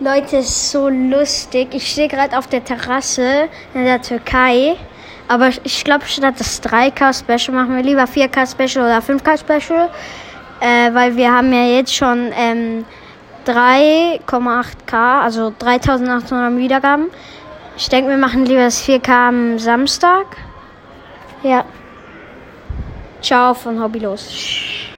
Leute, ist so lustig. Ich stehe gerade auf der Terrasse in der Türkei. Aber ich glaube, statt das 3K Special machen wir lieber 4K Special oder 5K Special. Äh, weil wir haben ja jetzt schon ähm, 3,8K, also 3800 Wiedergaben. Ich denke, wir machen lieber das 4K am Samstag. Ja. Ciao von Hobbylos.